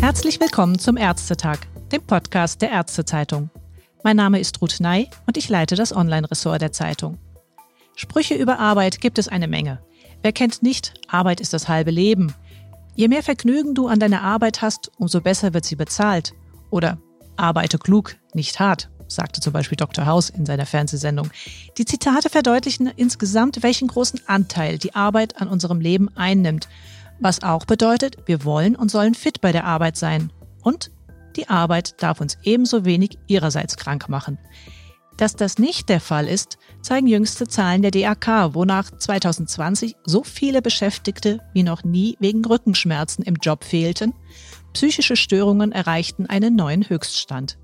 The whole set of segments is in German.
Herzlich willkommen zum Ärztetag, dem Podcast der Ärztezeitung. Mein Name ist Ruth Ney und ich leite das Online-Ressort der Zeitung. Sprüche über Arbeit gibt es eine Menge. Wer kennt nicht, Arbeit ist das halbe Leben. Je mehr Vergnügen du an deiner Arbeit hast, umso besser wird sie bezahlt. Oder arbeite klug, nicht hart, sagte zum Beispiel Dr. House in seiner Fernsehsendung. Die Zitate verdeutlichen insgesamt, welchen großen Anteil die Arbeit an unserem Leben einnimmt. Was auch bedeutet, wir wollen und sollen fit bei der Arbeit sein. Und die Arbeit darf uns ebenso wenig ihrerseits krank machen. Dass das nicht der Fall ist, zeigen jüngste Zahlen der DAK, wonach 2020 so viele Beschäftigte wie noch nie wegen Rückenschmerzen im Job fehlten. Psychische Störungen erreichten einen neuen Höchststand.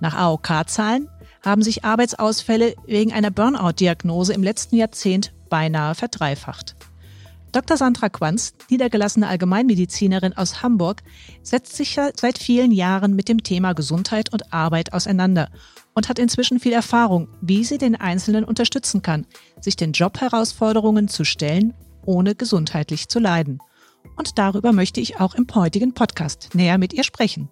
Nach AOK-Zahlen haben sich Arbeitsausfälle wegen einer Burnout-Diagnose im letzten Jahrzehnt beinahe verdreifacht. Dr. Sandra Quanz, niedergelassene Allgemeinmedizinerin aus Hamburg, setzt sich seit vielen Jahren mit dem Thema Gesundheit und Arbeit auseinander und hat inzwischen viel Erfahrung, wie sie den Einzelnen unterstützen kann, sich den Jobherausforderungen zu stellen, ohne gesundheitlich zu leiden. Und darüber möchte ich auch im heutigen Podcast näher mit ihr sprechen.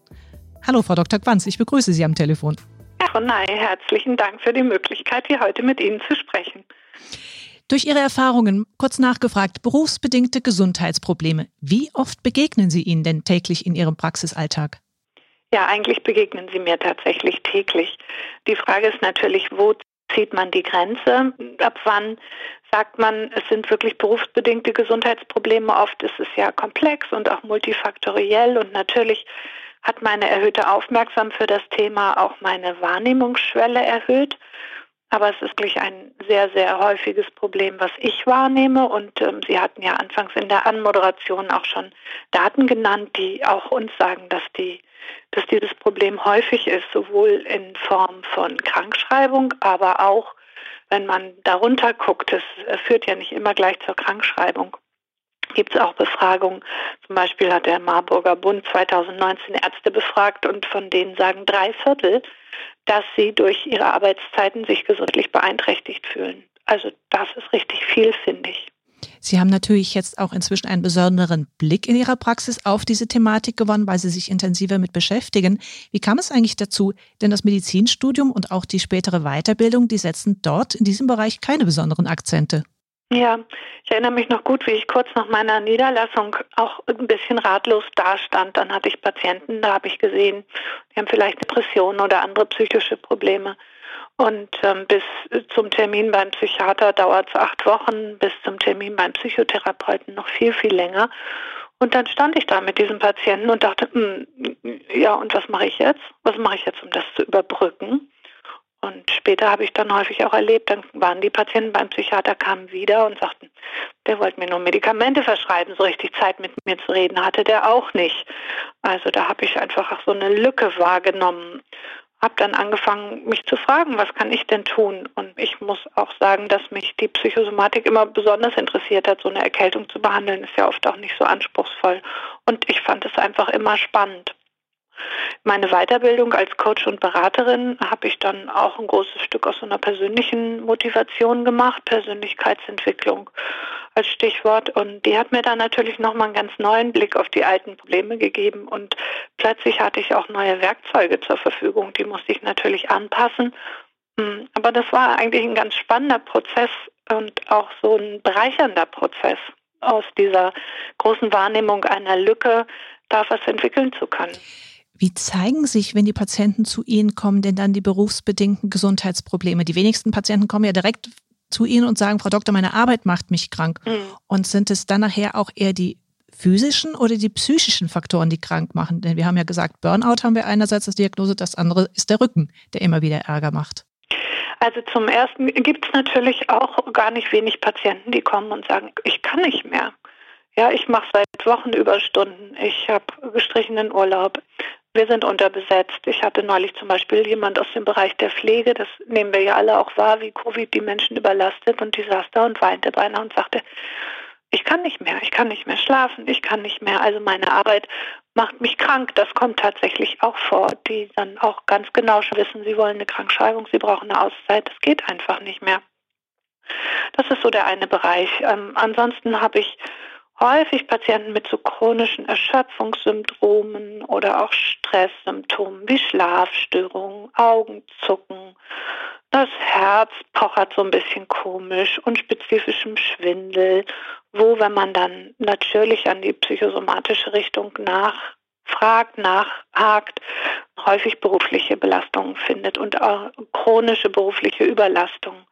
Hallo, Frau Dr. Quanz, ich begrüße Sie am Telefon. Herr Ronay, herzlichen Dank für die Möglichkeit, hier heute mit Ihnen zu sprechen. Durch Ihre Erfahrungen, kurz nachgefragt, berufsbedingte Gesundheitsprobleme, wie oft begegnen Sie ihnen denn täglich in Ihrem Praxisalltag? Ja, eigentlich begegnen sie mir tatsächlich täglich. Die Frage ist natürlich, wo zieht man die Grenze? Ab wann sagt man, es sind wirklich berufsbedingte Gesundheitsprobleme? Oft ist es ja komplex und auch multifaktoriell und natürlich hat meine erhöhte Aufmerksamkeit für das Thema auch meine Wahrnehmungsschwelle erhöht. Aber es ist wirklich ein sehr, sehr häufiges Problem, was ich wahrnehme. Und ähm, Sie hatten ja anfangs in der Anmoderation auch schon Daten genannt, die auch uns sagen, dass, die, dass dieses Problem häufig ist, sowohl in Form von Krankschreibung, aber auch, wenn man darunter guckt, es führt ja nicht immer gleich zur Krankschreibung, gibt es auch Befragungen. Zum Beispiel hat der Marburger Bund 2019 Ärzte befragt und von denen sagen drei Viertel, dass sie durch ihre Arbeitszeiten sich gesundlich beeinträchtigt fühlen. Also das ist richtig viel, finde ich. Sie haben natürlich jetzt auch inzwischen einen besonderen Blick in Ihrer Praxis auf diese Thematik gewonnen, weil Sie sich intensiver mit beschäftigen. Wie kam es eigentlich dazu? Denn das Medizinstudium und auch die spätere Weiterbildung, die setzen dort in diesem Bereich keine besonderen Akzente. Ja, ich erinnere mich noch gut, wie ich kurz nach meiner Niederlassung auch ein bisschen ratlos dastand. Dann hatte ich Patienten, da habe ich gesehen, die haben vielleicht Depressionen oder andere psychische Probleme. Und ähm, bis zum Termin beim Psychiater dauert es acht Wochen, bis zum Termin beim Psychotherapeuten noch viel, viel länger. Und dann stand ich da mit diesem Patienten und dachte, mh, hm, ja, und was mache ich jetzt? Was mache ich jetzt, um das zu überbrücken? Und später habe ich dann häufig auch erlebt, dann waren die Patienten beim Psychiater, kamen wieder und sagten, der wollte mir nur Medikamente verschreiben, so richtig Zeit mit mir zu reden hatte der auch nicht. Also da habe ich einfach auch so eine Lücke wahrgenommen. Habe dann angefangen, mich zu fragen, was kann ich denn tun? Und ich muss auch sagen, dass mich die Psychosomatik immer besonders interessiert hat. So eine Erkältung zu behandeln ist ja oft auch nicht so anspruchsvoll. Und ich fand es einfach immer spannend. Meine Weiterbildung als Coach und Beraterin habe ich dann auch ein großes Stück aus einer persönlichen Motivation gemacht, Persönlichkeitsentwicklung als Stichwort. Und die hat mir dann natürlich nochmal einen ganz neuen Blick auf die alten Probleme gegeben. Und plötzlich hatte ich auch neue Werkzeuge zur Verfügung. Die musste ich natürlich anpassen. Hm, aber das war eigentlich ein ganz spannender Prozess und auch so ein bereichernder Prozess aus dieser großen Wahrnehmung einer Lücke, da was entwickeln zu können. Wie zeigen sich, wenn die Patienten zu Ihnen kommen, denn dann die berufsbedingten Gesundheitsprobleme? Die wenigsten Patienten kommen ja direkt zu Ihnen und sagen, Frau Doktor, meine Arbeit macht mich krank. Mhm. Und sind es dann nachher auch eher die physischen oder die psychischen Faktoren, die krank machen? Denn wir haben ja gesagt, Burnout haben wir einerseits als Diagnose, das andere ist der Rücken, der immer wieder Ärger macht. Also zum Ersten gibt es natürlich auch gar nicht wenig Patienten, die kommen und sagen, ich kann nicht mehr. Ja, ich mache seit Wochen Überstunden. Ich habe gestrichenen Urlaub. Wir sind unterbesetzt. Ich hatte neulich zum Beispiel jemand aus dem Bereich der Pflege, das nehmen wir ja alle auch wahr, wie Covid die Menschen überlastet und die saß da und weinte beinahe und sagte, ich kann nicht mehr, ich kann nicht mehr schlafen, ich kann nicht mehr. Also meine Arbeit macht mich krank. Das kommt tatsächlich auch vor, die dann auch ganz genau schon wissen, sie wollen eine Krankschreibung, sie brauchen eine Auszeit, das geht einfach nicht mehr. Das ist so der eine Bereich. Ähm, ansonsten habe ich häufig Patienten mit so chronischen Erschöpfungssyndromen oder auch Stresssymptomen wie Schlafstörungen, Augenzucken. Das Herz pochert so ein bisschen komisch, unspezifischem Schwindel, wo, wenn man dann natürlich an die psychosomatische Richtung nachfragt, nachhakt, häufig berufliche Belastungen findet und auch chronische berufliche Überlastung.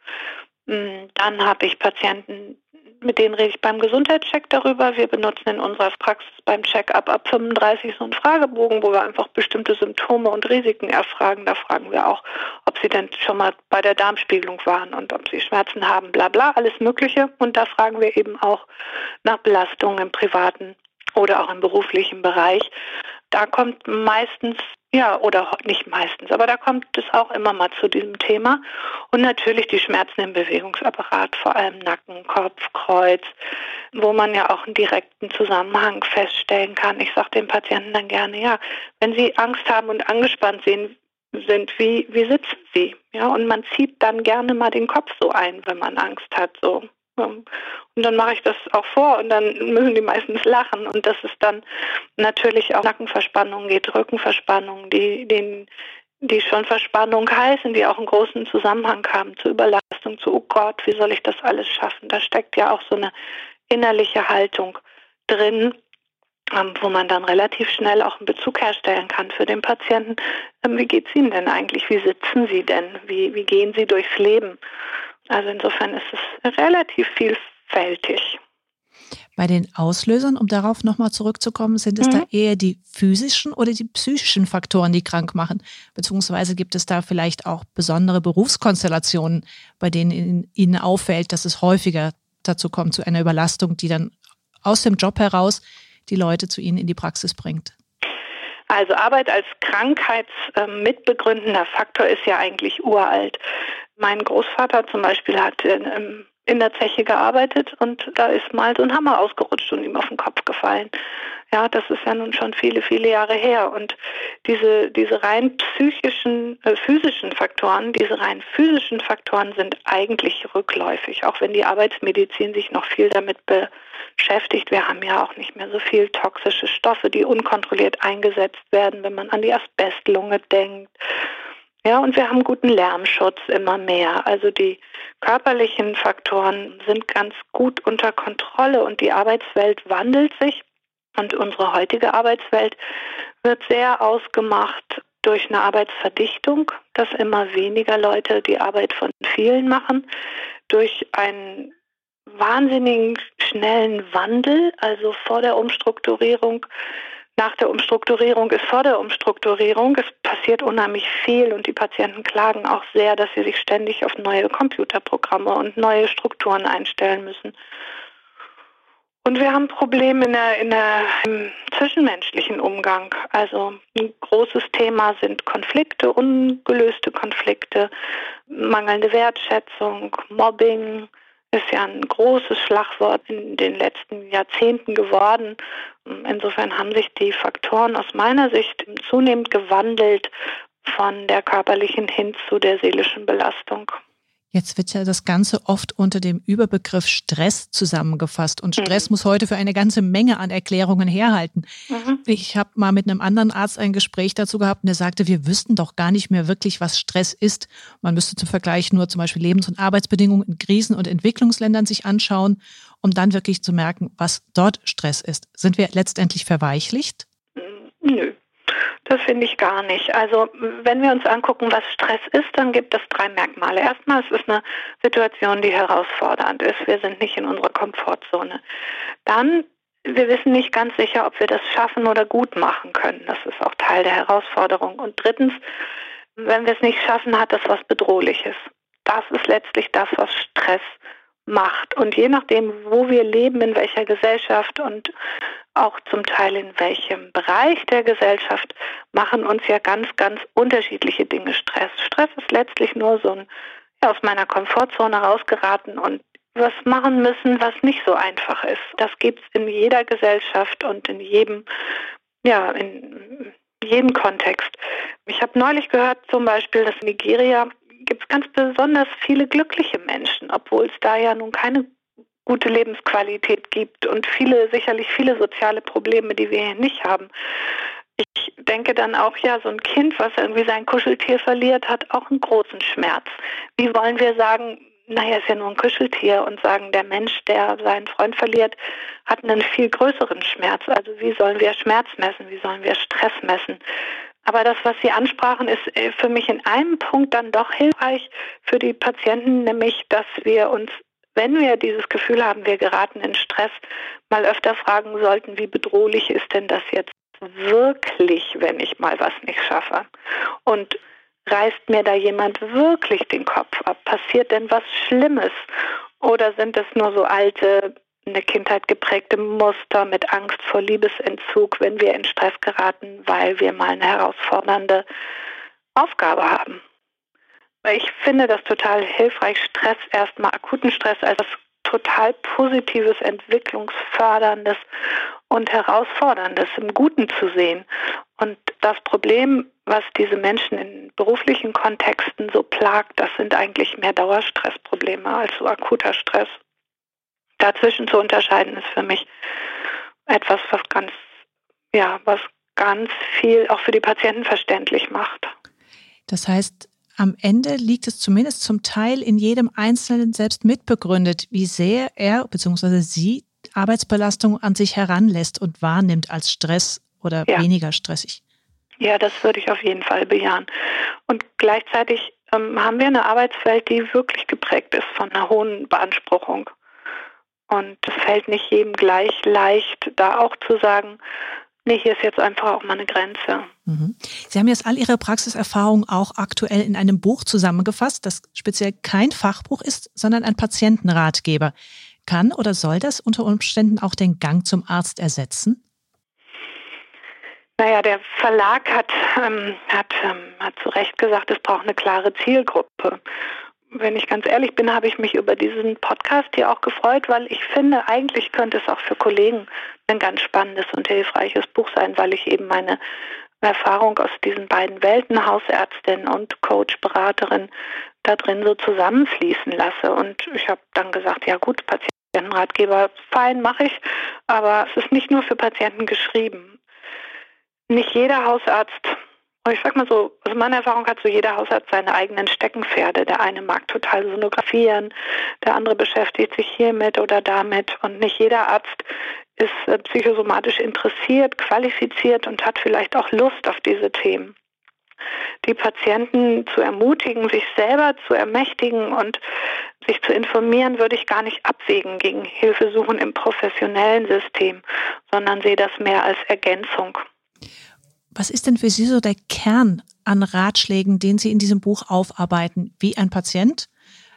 Hm, dann habe ich Patienten, mit denen rede ich beim Gesundheitscheck darüber. Wir benutzen in unserer Praxis beim Check-up ab 35 so einen Fragebogen, wo wir einfach bestimmte Symptome und Risiken erfragen. Da fragen wir auch, ob sie denn schon mal bei der Darmspiegelung waren und ob sie Schmerzen haben, bla bla, alles Mögliche. Und da fragen wir eben auch nach Belastungen im privaten oder auch im beruflichen Bereich. Da kommt meistens ja, oder nicht meistens, aber da kommt es auch immer mal zu diesem Thema. Und natürlich die Schmerzen im Bewegungsapparat, vor allem Nacken, Kopf, Kreuz, wo man ja auch einen direkten Zusammenhang feststellen kann. Ich sage den Patienten dann gerne, ja, wenn sie Angst haben und angespannt sind, sind wie, wie sitzen sie? Ja, und man zieht dann gerne mal den Kopf so ein, wenn man Angst hat, so. Und dann mache ich das auch vor und dann müssen die meistens lachen. Und das ist dann natürlich auch Nackenverspannung geht, Rückenverspannung, die, den, die schon Verspannung heißen, die auch einen großen Zusammenhang haben zur Überlastung, zu, oh Gott, wie soll ich das alles schaffen? Da steckt ja auch so eine innerliche Haltung drin, ähm, wo man dann relativ schnell auch einen Bezug herstellen kann für den Patienten. Ähm, wie geht es Ihnen denn eigentlich? Wie sitzen Sie denn? Wie, wie gehen Sie durchs Leben? Also insofern ist es relativ vielfältig. Bei den Auslösern, um darauf nochmal zurückzukommen, sind es mhm. da eher die physischen oder die psychischen Faktoren, die krank machen? Beziehungsweise gibt es da vielleicht auch besondere Berufskonstellationen, bei denen Ihnen auffällt, dass es häufiger dazu kommt, zu einer Überlastung, die dann aus dem Job heraus die Leute zu Ihnen in die Praxis bringt? Also Arbeit als krankheitsmitbegründender Faktor ist ja eigentlich uralt. Mein Großvater zum Beispiel hat in, in der Zeche gearbeitet und da ist mal so ein Hammer ausgerutscht und ihm auf den Kopf gefallen. Ja, das ist ja nun schon viele, viele Jahre her. Und diese, diese rein psychischen, äh, physischen Faktoren, diese rein physischen Faktoren sind eigentlich rückläufig, auch wenn die Arbeitsmedizin sich noch viel damit beschäftigt. Wir haben ja auch nicht mehr so viel toxische Stoffe, die unkontrolliert eingesetzt werden, wenn man an die Asbestlunge denkt ja, und wir haben guten Lärmschutz immer mehr. Also die körperlichen Faktoren sind ganz gut unter Kontrolle und die Arbeitswelt wandelt sich. Und unsere heutige Arbeitswelt wird sehr ausgemacht durch eine Arbeitsverdichtung, dass immer weniger Leute die Arbeit von vielen machen, durch einen wahnsinnigen schnellen Wandel, also vor der Umstrukturierung nach der Umstrukturierung ist vor der Umstrukturierung. Es passiert unheimlich viel und die Patienten klagen auch sehr, dass sie sich ständig auf neue Computerprogramme und neue Strukturen einstellen müssen. Und wir haben Probleme in der, in der, im zwischenmenschlichen Umgang. Also ein großes Thema sind Konflikte, ungelöste Konflikte, mangelnde Wertschätzung, Mobbing, ist ja ein großes Schlagwort in den letzten Jahrzehnten geworden. Insofern haben sich die Faktoren aus meiner Sicht zunehmend gewandelt von der körperlichen hin zu der seelischen Belastung. Jetzt wird ja das Ganze oft unter dem Überbegriff Stress zusammengefasst. Und Stress mhm. muss heute für eine ganze Menge an Erklärungen herhalten. Mhm. Ich habe mal mit einem anderen Arzt ein Gespräch dazu gehabt und der sagte, wir wüssten doch gar nicht mehr wirklich, was Stress ist. Man müsste zum Vergleich nur zum Beispiel Lebens- und Arbeitsbedingungen in Krisen- und Entwicklungsländern sich anschauen, um dann wirklich zu merken, was dort Stress ist. Sind wir letztendlich verweichlicht? Nö. Das finde ich gar nicht. Also wenn wir uns angucken, was Stress ist, dann gibt es drei Merkmale. Erstmal, es ist eine Situation, die herausfordernd ist. Wir sind nicht in unserer Komfortzone. Dann, wir wissen nicht ganz sicher, ob wir das schaffen oder gut machen können. Das ist auch Teil der Herausforderung. Und drittens, wenn wir es nicht schaffen, hat das was Bedrohliches. Das ist letztlich das, was Stress macht. Und je nachdem, wo wir leben, in welcher Gesellschaft und auch zum Teil in welchem Bereich der Gesellschaft, machen uns ja ganz, ganz unterschiedliche Dinge Stress. Stress ist letztlich nur so ein ja, aus meiner Komfortzone rausgeraten und was machen müssen, was nicht so einfach ist. Das gibt es in jeder Gesellschaft und in jedem, ja, in jedem Kontext. Ich habe neulich gehört zum Beispiel, dass Nigeria gibt es ganz besonders viele glückliche Menschen, obwohl es da ja nun keine gute Lebensqualität gibt und viele, sicherlich viele soziale Probleme, die wir hier nicht haben. Ich denke dann auch, ja, so ein Kind, was irgendwie sein Kuscheltier verliert, hat auch einen großen Schmerz. Wie wollen wir sagen, naja, ist ja nur ein Kuscheltier und sagen, der Mensch, der seinen Freund verliert, hat einen viel größeren Schmerz. Also wie sollen wir Schmerz messen? Wie sollen wir Stress messen? Aber das, was Sie ansprachen, ist äh, für mich in einem Punkt dann doch hilfreich für die Patienten, nämlich, dass wir uns, wenn wir dieses Gefühl haben, wir geraten in Stress, mal öfter fragen sollten, wie bedrohlich ist denn das jetzt wirklich, wenn ich mal was nicht schaffe? Und reißt mir da jemand wirklich den Kopf ab? Passiert denn was Schlimmes? Oder sind es nur so alte, in der Kindheit geprägte Muster mit Angst vor Liebesentzug, wenn wir in Stress geraten, weil wir mal eine herausfordernde Aufgabe haben? Ich finde das total hilfreich, Stress erstmal akuten Stress als total positives, entwicklungsförderndes und herausforderndes im Guten zu sehen. Und das Problem, was diese Menschen in beruflichen Kontexten so plagt, das sind eigentlich mehr Dauerstressprobleme als so akuter Stress. Dazwischen zu unterscheiden ist für mich etwas, was ganz, ja, was ganz viel auch für die Patienten verständlich macht. Das heißt, am Ende liegt es zumindest zum Teil in jedem Einzelnen selbst mitbegründet, wie sehr er bzw. sie Arbeitsbelastung an sich heranlässt und wahrnimmt als Stress oder ja. weniger stressig. Ja, das würde ich auf jeden Fall bejahen. Und gleichzeitig ähm, haben wir eine Arbeitswelt, die wirklich geprägt ist von einer hohen Beanspruchung. Und es fällt nicht jedem gleich leicht, da auch zu sagen, Nee, hier ist jetzt einfach auch mal eine Grenze. Mhm. Sie haben jetzt all Ihre Praxiserfahrungen auch aktuell in einem Buch zusammengefasst, das speziell kein Fachbuch ist, sondern ein Patientenratgeber. Kann oder soll das unter Umständen auch den Gang zum Arzt ersetzen? Naja, der Verlag hat, ähm, hat, ähm, hat zu Recht gesagt, es braucht eine klare Zielgruppe wenn ich ganz ehrlich bin, habe ich mich über diesen Podcast hier auch gefreut, weil ich finde, eigentlich könnte es auch für Kollegen ein ganz spannendes und hilfreiches Buch sein, weil ich eben meine Erfahrung aus diesen beiden Welten, Hausärztin und Coach, Beraterin, da drin so zusammenfließen lasse. Und ich habe dann gesagt, ja gut, Patientenratgeber, fein, mache ich, aber es ist nicht nur für Patienten geschrieben. Nicht jeder Hausarzt ich sag mal so, also meine Erfahrung hat so jeder Haushalt seine eigenen Steckenpferde. Der eine mag total sonografieren, der andere beschäftigt sich hiermit oder damit und nicht jeder Arzt ist äh, psychosomatisch interessiert, qualifiziert und hat vielleicht auch Lust auf diese Themen. Die Patienten zu ermutigen, sich selber zu ermächtigen und sich zu informieren, würde ich gar nicht abwägen gegen Hilfe suchen im professionellen System, sondern sehe das mehr als Ergänzung. Was ist denn für Sie so der Kern an Ratschlägen, den Sie in diesem Buch aufarbeiten, wie ein Patient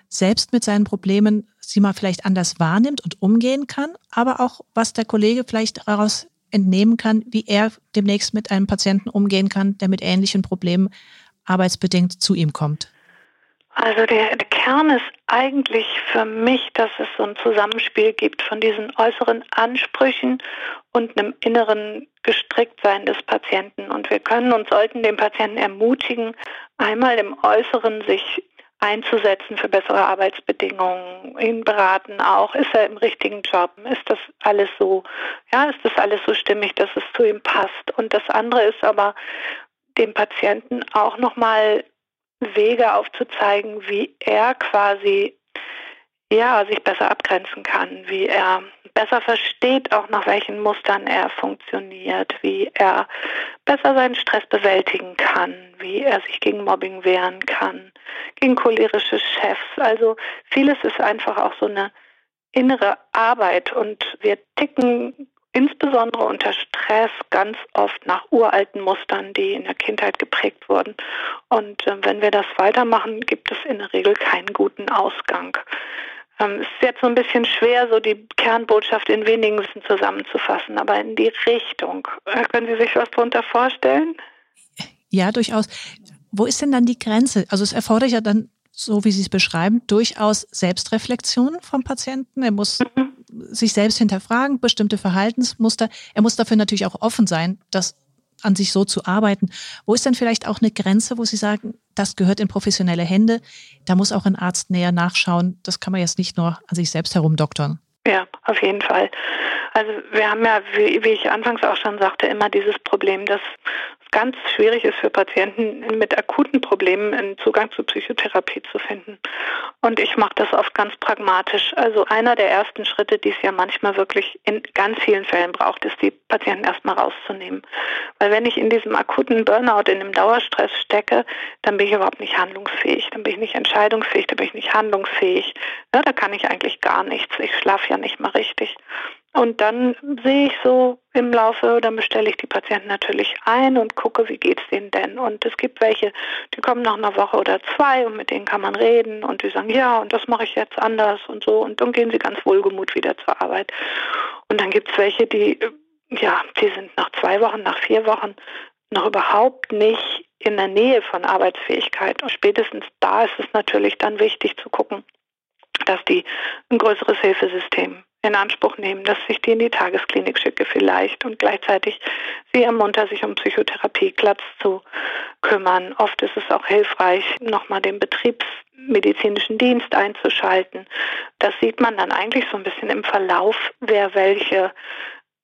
selbst mit seinen Problemen sie mal vielleicht anders wahrnimmt und umgehen kann, aber auch was der Kollege vielleicht daraus entnehmen kann, wie er demnächst mit einem Patienten umgehen kann, der mit ähnlichen Problemen arbeitsbedingt zu ihm kommt? Also der, der, Kern ist eigentlich für mich, dass es so ein Zusammenspiel gibt von diesen äußeren Ansprüchen und einem inneren Gestricktsein des Patienten. Und wir können und sollten den Patienten ermutigen, einmal im Äußeren sich einzusetzen für bessere Arbeitsbedingungen, ihn beraten auch, ist er im richtigen Job, ist das alles so, ja, ist das alles so stimmig, dass es zu ihm passt. Und das andere ist aber, dem Patienten auch nochmal Wege aufzuzeigen, wie er quasi ja, sich besser abgrenzen kann, wie er besser versteht, auch nach welchen Mustern er funktioniert, wie er besser seinen Stress bewältigen kann, wie er sich gegen Mobbing wehren kann, gegen cholerische Chefs. Also vieles ist einfach auch so eine innere Arbeit und wir ticken insbesondere unter Stress ganz oft nach uralten Mustern, die in der Kindheit geprägt wurden. Und äh, wenn wir das weitermachen, gibt es in der Regel keinen guten Ausgang. Ähm, es ist jetzt so ein bisschen schwer, so die Kernbotschaft in wenigen Wissen zusammenzufassen, aber in die Richtung. Äh, können Sie sich was darunter vorstellen? Ja, durchaus. Wo ist denn dann die Grenze? Also es erfordert ja dann, so wie Sie es beschreiben, durchaus Selbstreflexion vom Patienten. Er muss mhm sich selbst hinterfragen, bestimmte Verhaltensmuster. Er muss dafür natürlich auch offen sein, das an sich so zu arbeiten. Wo ist denn vielleicht auch eine Grenze, wo Sie sagen, das gehört in professionelle Hände, da muss auch ein Arzt näher nachschauen, das kann man jetzt nicht nur an sich selbst herumdoktern? Ja, auf jeden Fall. Also wir haben ja, wie, wie ich anfangs auch schon sagte, immer dieses Problem, dass ganz schwierig ist für Patienten mit akuten Problemen einen Zugang zu Psychotherapie zu finden. Und ich mache das oft ganz pragmatisch. Also einer der ersten Schritte, die es ja manchmal wirklich in ganz vielen Fällen braucht, ist, die Patienten erstmal rauszunehmen. Weil wenn ich in diesem akuten Burnout, in dem Dauerstress stecke, dann bin ich überhaupt nicht handlungsfähig, dann bin ich nicht entscheidungsfähig, dann bin ich nicht handlungsfähig. Ja, da kann ich eigentlich gar nichts. Ich schlafe ja nicht mal richtig. Und dann sehe ich so im Laufe, dann bestelle ich die Patienten natürlich ein und gucke, wie geht es denen denn. Und es gibt welche, die kommen nach einer Woche oder zwei und mit denen kann man reden und die sagen, ja, und das mache ich jetzt anders und so. Und dann gehen sie ganz wohlgemut wieder zur Arbeit. Und dann gibt es welche, die, ja, die sind nach zwei Wochen, nach vier Wochen noch überhaupt nicht in der Nähe von Arbeitsfähigkeit. Und spätestens da ist es natürlich dann wichtig zu gucken, dass die ein größeres Hilfesystem in Anspruch nehmen, dass ich die in die Tagesklinik schicke vielleicht und gleichzeitig sie ermunter, sich um Psychotherapieplatz zu kümmern. Oft ist es auch hilfreich, nochmal den betriebsmedizinischen Dienst einzuschalten. Das sieht man dann eigentlich so ein bisschen im Verlauf, wer welche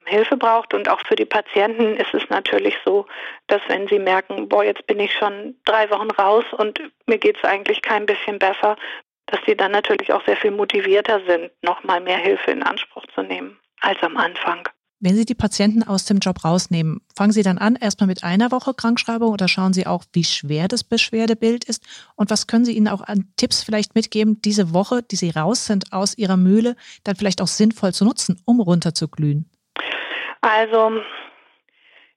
Hilfe braucht. Und auch für die Patienten ist es natürlich so, dass wenn sie merken, boah, jetzt bin ich schon drei Wochen raus und mir geht es eigentlich kein bisschen besser, dass die dann natürlich auch sehr viel motivierter sind, nochmal mehr Hilfe in Anspruch zu nehmen als am Anfang. Wenn Sie die Patienten aus dem Job rausnehmen, fangen Sie dann an erstmal mit einer Woche Krankschreibung oder schauen Sie auch, wie schwer das Beschwerdebild ist? Und was können Sie ihnen auch an Tipps vielleicht mitgeben, diese Woche, die Sie raus sind aus Ihrer Mühle, dann vielleicht auch sinnvoll zu nutzen, um runterzuglühen? Also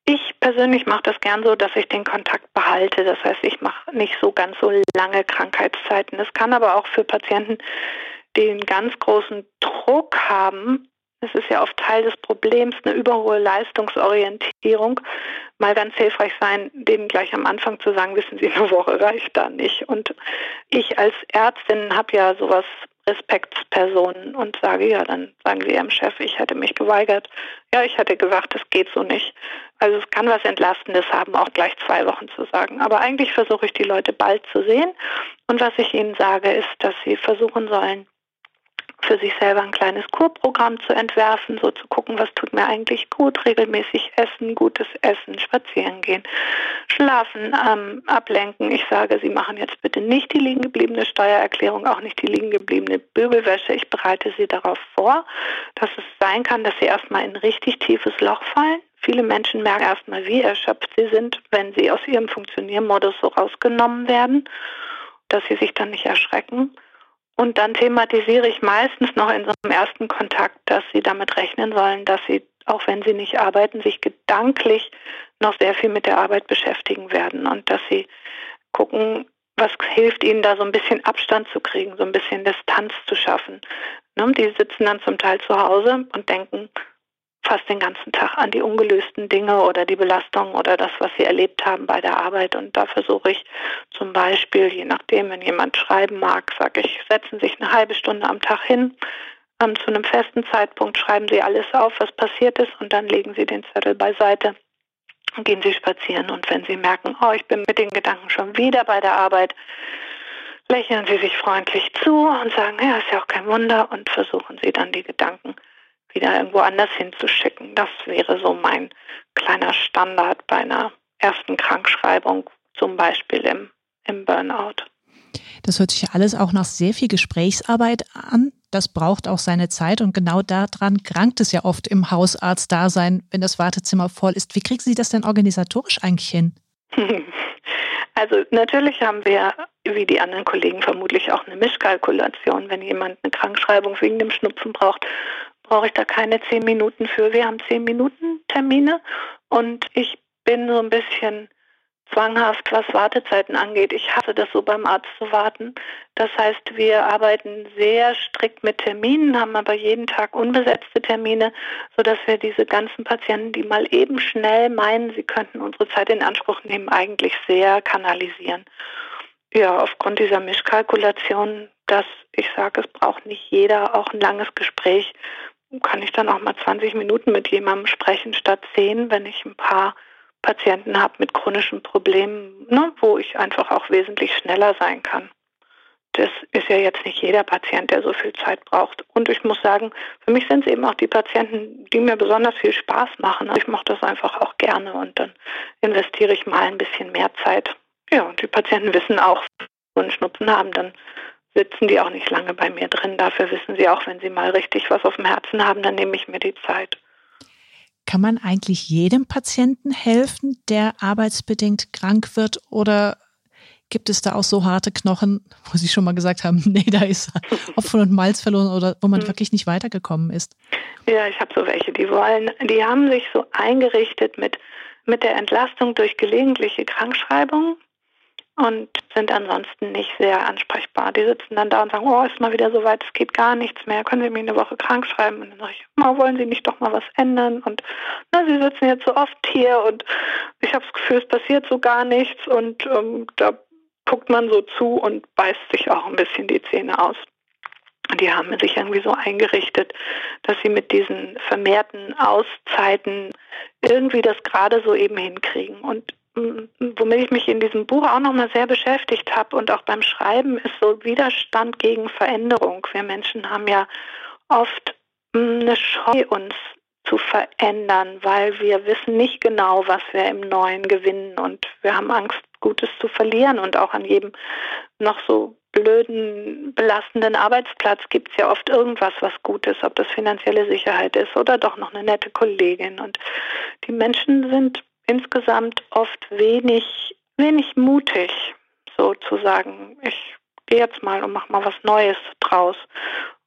ich persönlich mache das gern so, dass ich den Kontakt behalte. Das heißt, ich mache nicht so ganz so lange Krankheitszeiten. Das kann aber auch für Patienten, die einen ganz großen Druck haben, das ist ja oft Teil des Problems, eine überhohe Leistungsorientierung, mal ganz hilfreich sein, denen gleich am Anfang zu sagen, wissen Sie, eine Woche reicht da nicht. Und ich als Ärztin habe ja sowas Respektspersonen und sage, ja, dann sagen Sie Ihrem Chef, ich hätte mich geweigert. Ja, ich hätte gesagt, das geht so nicht. Also es kann was Entlastendes haben, auch gleich zwei Wochen zu sagen. Aber eigentlich versuche ich die Leute bald zu sehen. Und was ich ihnen sage, ist, dass sie versuchen sollen, für sich selber ein kleines Kurprogramm zu entwerfen, so zu gucken, was tut mir eigentlich gut, regelmäßig essen, gutes Essen, spazieren gehen, schlafen, ähm, ablenken. Ich sage, Sie machen jetzt bitte nicht die liegen gebliebene Steuererklärung, auch nicht die liegen gebliebene Bügelwäsche. Ich bereite Sie darauf vor, dass es sein kann, dass Sie erstmal in ein richtig tiefes Loch fallen. Viele Menschen merken erstmal, wie erschöpft sie sind, wenn sie aus ihrem Funktioniermodus so rausgenommen werden, dass sie sich dann nicht erschrecken. Und dann thematisiere ich meistens noch in so einem ersten Kontakt, dass sie damit rechnen sollen, dass sie, auch wenn sie nicht arbeiten, sich gedanklich noch sehr viel mit der Arbeit beschäftigen werden und dass sie gucken, was hilft ihnen da so ein bisschen Abstand zu kriegen, so ein bisschen Distanz zu schaffen. Ne? Die sitzen dann zum Teil zu Hause und denken, fast den ganzen Tag an die ungelösten Dinge oder die Belastung oder das, was sie erlebt haben bei der Arbeit. Und da versuche ich zum Beispiel, je nachdem, wenn jemand schreiben mag, sage ich, setzen sich eine halbe Stunde am Tag hin. Ähm, zu einem festen Zeitpunkt schreiben Sie alles auf, was passiert ist, und dann legen Sie den Zettel beiseite und gehen Sie spazieren. Und wenn Sie merken, oh, ich bin mit den Gedanken schon wieder bei der Arbeit, lächeln Sie sich freundlich zu und sagen, ja, ist ja auch kein Wunder, und versuchen Sie dann die Gedanken wieder irgendwo anders hinzuschicken. Das wäre so mein kleiner Standard bei einer ersten Krankschreibung, zum Beispiel im, im Burnout. Das hört sich ja alles auch nach sehr viel Gesprächsarbeit an. Das braucht auch seine Zeit und genau daran krankt es ja oft im Hausarztdasein, wenn das Wartezimmer voll ist. Wie kriegen Sie das denn organisatorisch eigentlich hin? Also natürlich haben wir, wie die anderen Kollegen vermutlich, auch eine Mischkalkulation. Wenn jemand eine Krankschreibung wegen dem Schnupfen braucht, brauche ich da keine zehn Minuten für. Wir haben zehn Minuten Termine und ich bin so ein bisschen zwanghaft, was Wartezeiten angeht. Ich hasse das so beim Arzt zu warten. Das heißt, wir arbeiten sehr strikt mit Terminen, haben aber jeden Tag unbesetzte Termine, sodass wir diese ganzen Patienten, die mal eben schnell meinen, sie könnten unsere Zeit in Anspruch nehmen, eigentlich sehr kanalisieren. Ja, aufgrund dieser Mischkalkulation, dass ich sage, es braucht nicht jeder auch ein langes Gespräch, kann ich dann auch mal 20 Minuten mit jemandem sprechen statt 10, wenn ich ein paar Patienten habe mit chronischen Problemen, ne, wo ich einfach auch wesentlich schneller sein kann. Das ist ja jetzt nicht jeder Patient, der so viel Zeit braucht. Und ich muss sagen, für mich sind es eben auch die Patienten, die mir besonders viel Spaß machen. Ich mache das einfach auch gerne und dann investiere ich mal ein bisschen mehr Zeit. Ja, und die Patienten wissen auch, wenn sie einen Schnupfen haben, dann sitzen die auch nicht lange bei mir drin. Dafür wissen sie auch, wenn sie mal richtig was auf dem Herzen haben, dann nehme ich mir die Zeit. Kann man eigentlich jedem Patienten helfen, der arbeitsbedingt krank wird oder gibt es da auch so harte Knochen, wo Sie schon mal gesagt haben, nee, da ist Hopfen und Malz verloren oder wo man mhm. wirklich nicht weitergekommen ist? Ja, ich habe so welche, die wollen, die haben sich so eingerichtet mit, mit der Entlastung durch gelegentliche Krankschreibung und sind ansonsten nicht sehr ansprechbar. Die sitzen dann da und sagen, oh, ist mal wieder so weit, es geht gar nichts mehr, können Sie mich eine Woche krank schreiben? Und dann sage ich, oh, wollen Sie nicht doch mal was ändern? Und na, Sie sitzen jetzt so oft hier und ich habe das Gefühl, es passiert so gar nichts und ähm, da guckt man so zu und beißt sich auch ein bisschen die Zähne aus. Die haben sich irgendwie so eingerichtet, dass sie mit diesen vermehrten Auszeiten irgendwie das gerade so eben hinkriegen. Und womit ich mich in diesem Buch auch nochmal sehr beschäftigt habe und auch beim Schreiben, ist so Widerstand gegen Veränderung. Wir Menschen haben ja oft eine Scheu, uns zu verändern, weil wir wissen nicht genau, was wir im Neuen gewinnen und wir haben Angst, Gutes zu verlieren und auch an jedem noch so blöden, belastenden Arbeitsplatz gibt es ja oft irgendwas, was gut ist, ob das finanzielle Sicherheit ist oder doch noch eine nette Kollegin. Und die Menschen sind insgesamt oft wenig, wenig mutig, sozusagen. Ich gehe jetzt mal und mache mal was Neues draus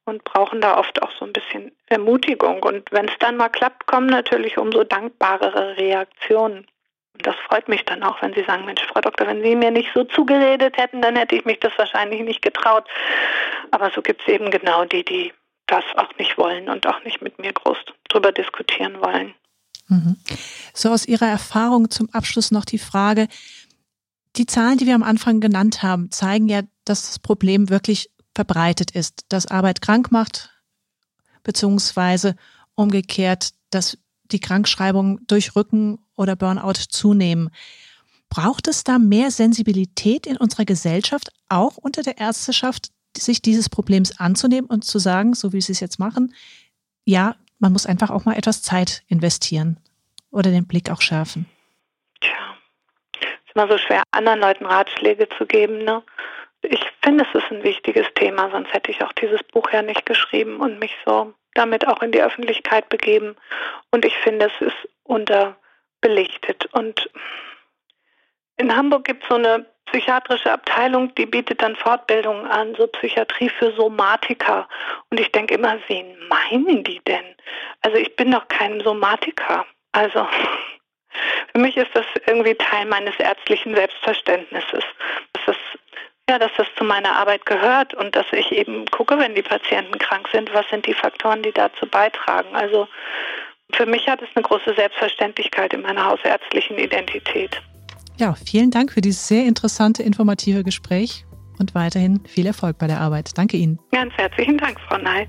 und brauchen da oft auch so ein bisschen Ermutigung. Und wenn es dann mal klappt, kommen natürlich umso dankbarere Reaktionen. Und das freut mich dann auch, wenn Sie sagen, Mensch, Frau Doktor, wenn Sie mir nicht so zugeredet hätten, dann hätte ich mich das wahrscheinlich nicht getraut. Aber so gibt es eben genau die, die das auch nicht wollen und auch nicht mit mir groß drüber diskutieren wollen. Mhm. So aus Ihrer Erfahrung zum Abschluss noch die Frage, die Zahlen, die wir am Anfang genannt haben, zeigen ja, dass das Problem wirklich verbreitet ist, dass Arbeit krank macht, beziehungsweise umgekehrt, dass die Krankschreibungen durch Rücken oder Burnout zunehmen. Braucht es da mehr Sensibilität in unserer Gesellschaft, auch unter der Ärzteschaft, sich dieses Problems anzunehmen und zu sagen, so wie Sie es jetzt machen, ja, man muss einfach auch mal etwas Zeit investieren oder den Blick auch schärfen. Tja, es ist immer so schwer, anderen Leuten Ratschläge zu geben. Ne? Ich finde, es ist ein wichtiges Thema, sonst hätte ich auch dieses Buch ja nicht geschrieben und mich so damit auch in die Öffentlichkeit begeben. Und ich finde, es ist unterbelichtet. Und in Hamburg gibt es so eine psychiatrische Abteilung, die bietet dann Fortbildungen an, so Psychiatrie für Somatiker. Und ich denke immer, wen meinen die denn? Also ich bin doch kein Somatiker. Also für mich ist das irgendwie Teil meines ärztlichen Selbstverständnisses. Dass das, ja, dass das zu meiner Arbeit gehört und dass ich eben gucke, wenn die Patienten krank sind, was sind die Faktoren, die dazu beitragen. Also für mich hat es eine große Selbstverständlichkeit in meiner hausärztlichen Identität. Ja, vielen Dank für dieses sehr interessante, informative Gespräch und weiterhin viel Erfolg bei der Arbeit. Danke Ihnen. Ganz herzlichen Dank, Frau Ney.